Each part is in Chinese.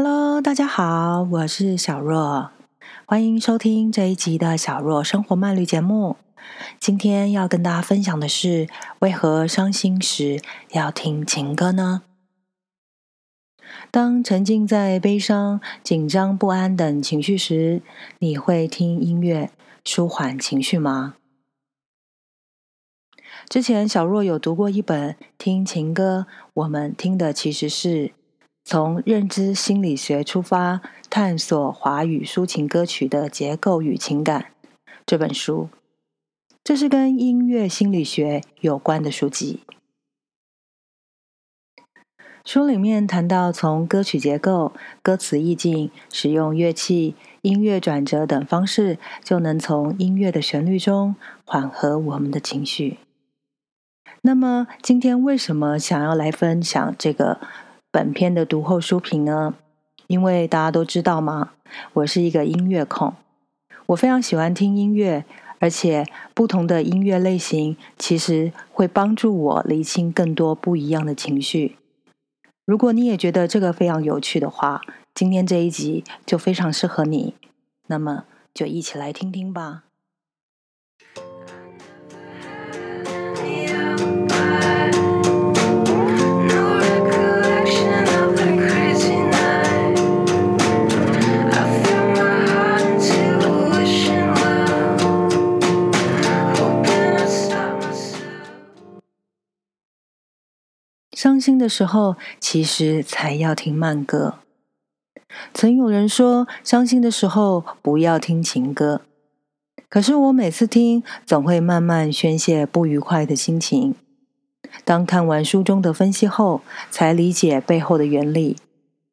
Hello，大家好，我是小若，欢迎收听这一集的小若生活慢旅节目。今天要跟大家分享的是，为何伤心时要听情歌呢？当沉浸在悲伤、紧张、不安等情绪时，你会听音乐舒缓情绪吗？之前小若有读过一本《听情歌》，我们听的其实是从认知心理学出发，探索华语抒情歌曲的结构与情感这本书。这是跟音乐心理学有关的书籍。书里面谈到，从歌曲结构、歌词意境、使用乐器、音乐转折等方式，就能从音乐的旋律中缓和我们的情绪。那么今天为什么想要来分享这个本篇的读后书评呢？因为大家都知道嘛？我是一个音乐控，我非常喜欢听音乐，而且不同的音乐类型其实会帮助我理清更多不一样的情绪。如果你也觉得这个非常有趣的话，今天这一集就非常适合你。那么就一起来听听吧。伤心的时候，其实才要听慢歌。曾有人说，伤心的时候不要听情歌。可是我每次听，总会慢慢宣泄不愉快的心情。当看完书中的分析后，才理解背后的原理。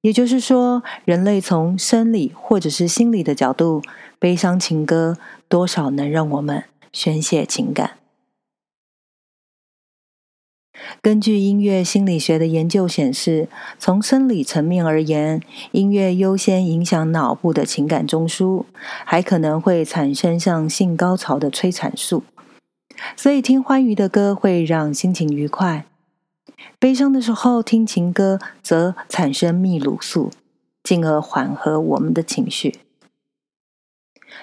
也就是说，人类从生理或者是心理的角度，悲伤情歌多少能让我们宣泄情感。根据音乐心理学的研究显示，从生理层面而言，音乐优先影响脑部的情感中枢，还可能会产生像性高潮的催产素。所以，听欢愉的歌会让心情愉快；悲伤的时候听情歌，则产生泌乳素，进而缓和我们的情绪。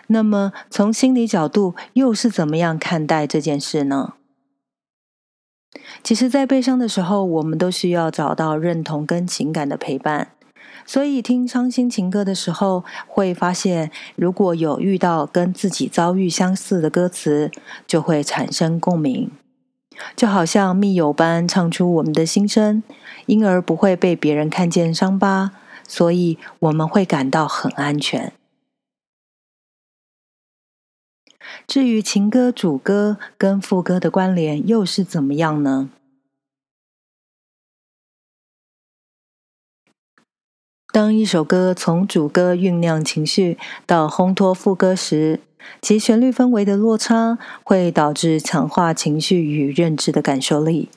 那么，从心理角度，又是怎么样看待这件事呢？其实，在悲伤的时候，我们都需要找到认同跟情感的陪伴。所以，听伤心情歌的时候，会发现，如果有遇到跟自己遭遇相似的歌词，就会产生共鸣，就好像密友般唱出我们的心声，因而不会被别人看见伤疤，所以我们会感到很安全。至于情歌主歌跟副歌的关联又是怎么样呢？当一首歌从主歌酝酿情绪到烘托副歌时，其旋律氛围的落差会导致强化情绪与认知的感受力。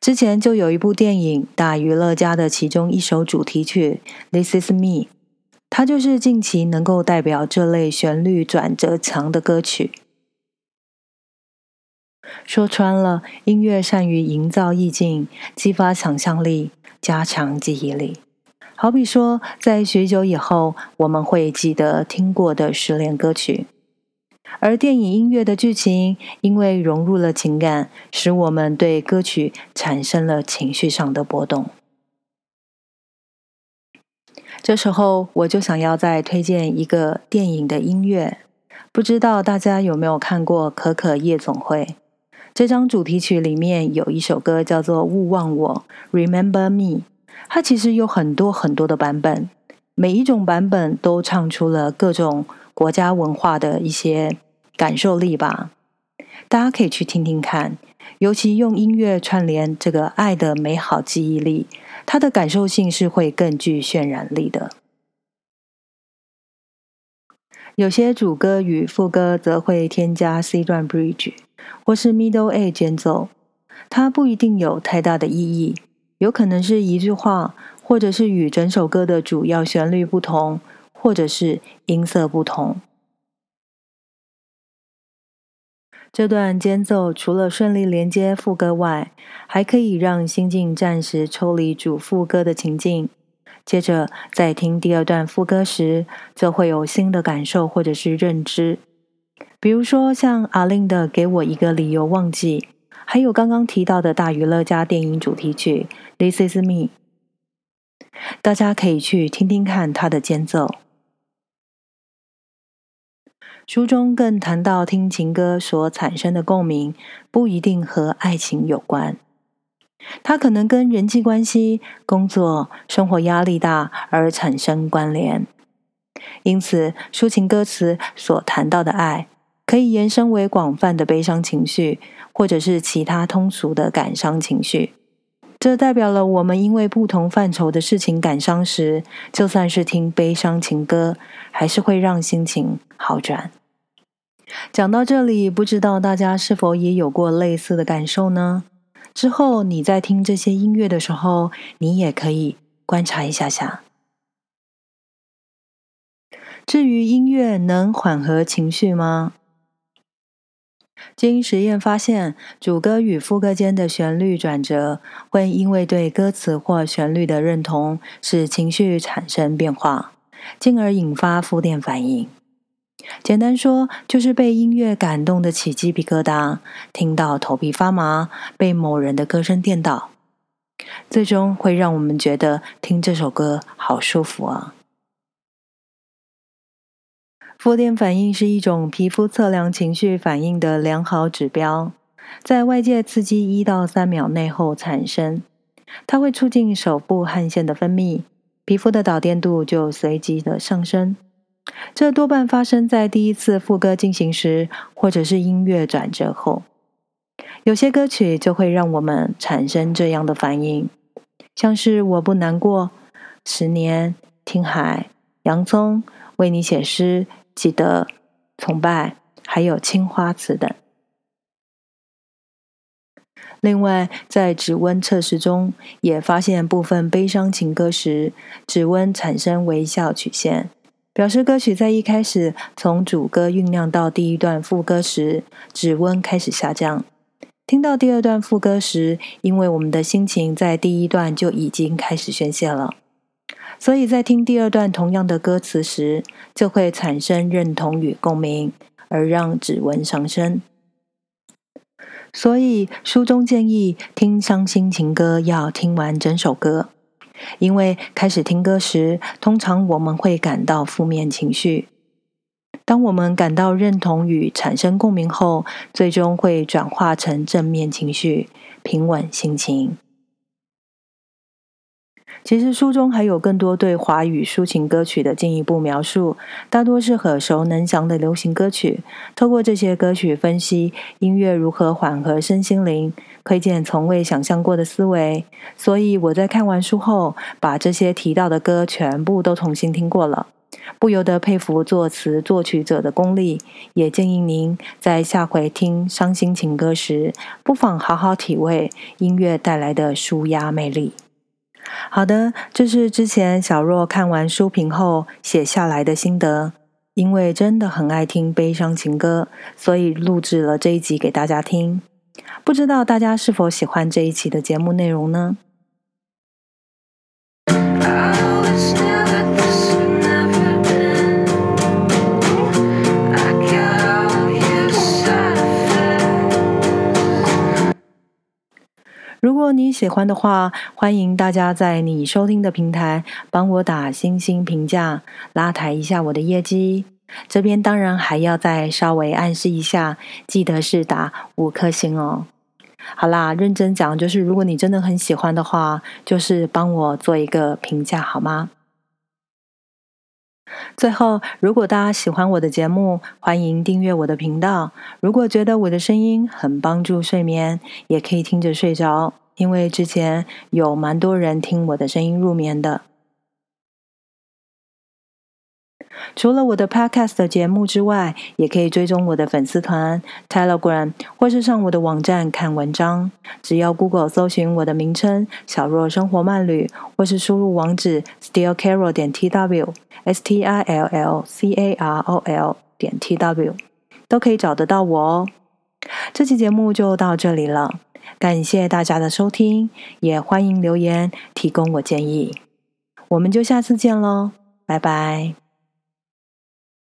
之前就有一部电影《大娱乐家》的其中一首主题曲《This Is Me》。它就是近期能够代表这类旋律转折强的歌曲。说穿了，音乐善于营造意境，激发想象力，加强记忆力。好比说，在许久以后，我们会记得听过的失恋歌曲；而电影音乐的剧情，因为融入了情感，使我们对歌曲产生了情绪上的波动。这时候，我就想要再推荐一个电影的音乐。不知道大家有没有看过《可可夜总会》？这张主题曲里面有一首歌叫做《勿忘我》（Remember Me）。它其实有很多很多的版本，每一种版本都唱出了各种国家文化的一些感受力吧。大家可以去听听看，尤其用音乐串联这个爱的美好记忆力。它的感受性是会更具渲染力的。有些主歌与副歌则会添加 C 段 Bridge 或是 Middle A 间奏，它不一定有太大的意义，有可能是一句话，或者是与整首歌的主要旋律不同，或者是音色不同。这段间奏除了顺利连接副歌外，还可以让心境暂时抽离主副歌的情境，接着在听第二段副歌时，就会有新的感受或者是认知。比如说像阿令的《给我一个理由忘记》，还有刚刚提到的大娱乐家电影主题曲《This Is Me》，大家可以去听听看它的间奏。书中更谈到，听情歌所产生的共鸣不一定和爱情有关。它可能跟人际关系、工作、生活压力大而产生关联，因此抒情歌词所谈到的爱，可以延伸为广泛的悲伤情绪，或者是其他通俗的感伤情绪。这代表了我们因为不同范畴的事情感伤时，就算是听悲伤情歌，还是会让心情好转。讲到这里，不知道大家是否也有过类似的感受呢？之后你在听这些音乐的时候，你也可以观察一下下。至于音乐能缓和情绪吗？经实验发现，主歌与副歌间的旋律转折，会因为对歌词或旋律的认同，使情绪产生变化，进而引发负电反应。简单说，就是被音乐感动的起鸡皮疙瘩，听到头皮发麻，被某人的歌声电到，最终会让我们觉得听这首歌好舒服啊。负电反应是一种皮肤测量情绪反应的良好指标，在外界刺激一到三秒内后产生，它会促进手部汗腺的分泌，皮肤的导电度就随即的上升。这多半发生在第一次副歌进行时，或者是音乐转折后。有些歌曲就会让我们产生这样的反应，像是《我不难过》、《十年》、《听海》、《洋葱》、《为你写诗》、《记得》、《崇拜》，还有《青花瓷》等。另外，在指温测试中，也发现部分悲伤情歌时，指温产生微笑曲线。表示歌曲在一开始从主歌酝酿到第一段副歌时，指温开始下降。听到第二段副歌时，因为我们的心情在第一段就已经开始宣泄了，所以在听第二段同样的歌词时，就会产生认同与共鸣，而让指纹上升。所以书中建议听伤心情歌要听完整首歌。因为开始听歌时，通常我们会感到负面情绪。当我们感到认同与产生共鸣后，最终会转化成正面情绪，平稳心情。其实书中还有更多对华语抒情歌曲的进一步描述，大多是耳熟能详的流行歌曲。透过这些歌曲分析音乐如何缓和身心灵，窥见从未想象过的思维。所以我在看完书后，把这些提到的歌全部都重新听过了，不由得佩服作词作曲者的功力。也建议您在下回听伤心情歌时，不妨好好体味音乐带来的舒压魅力。好的，这是之前小若看完书评后写下来的心得。因为真的很爱听悲伤情歌，所以录制了这一集给大家听。不知道大家是否喜欢这一期的节目内容呢？如果你喜欢的话，欢迎大家在你收听的平台帮我打星星评价，拉抬一下我的业绩。这边当然还要再稍微暗示一下，记得是打五颗星哦。好啦，认真讲，就是如果你真的很喜欢的话，就是帮我做一个评价好吗？最后，如果大家喜欢我的节目，欢迎订阅我的频道。如果觉得我的声音很帮助睡眠，也可以听着睡着，因为之前有蛮多人听我的声音入眠的。除了我的 Podcast 节目之外，也可以追踪我的粉丝团 Telegram，或是上我的网站看文章。只要 Google 搜寻我的名称“小若生活慢旅”，或是输入网址 stillcarol 点 tw，s t i l l c a r o l 点 tw，都可以找得到我哦。这期节目就到这里了，感谢大家的收听，也欢迎留言提供我建议。我们就下次见喽，拜拜。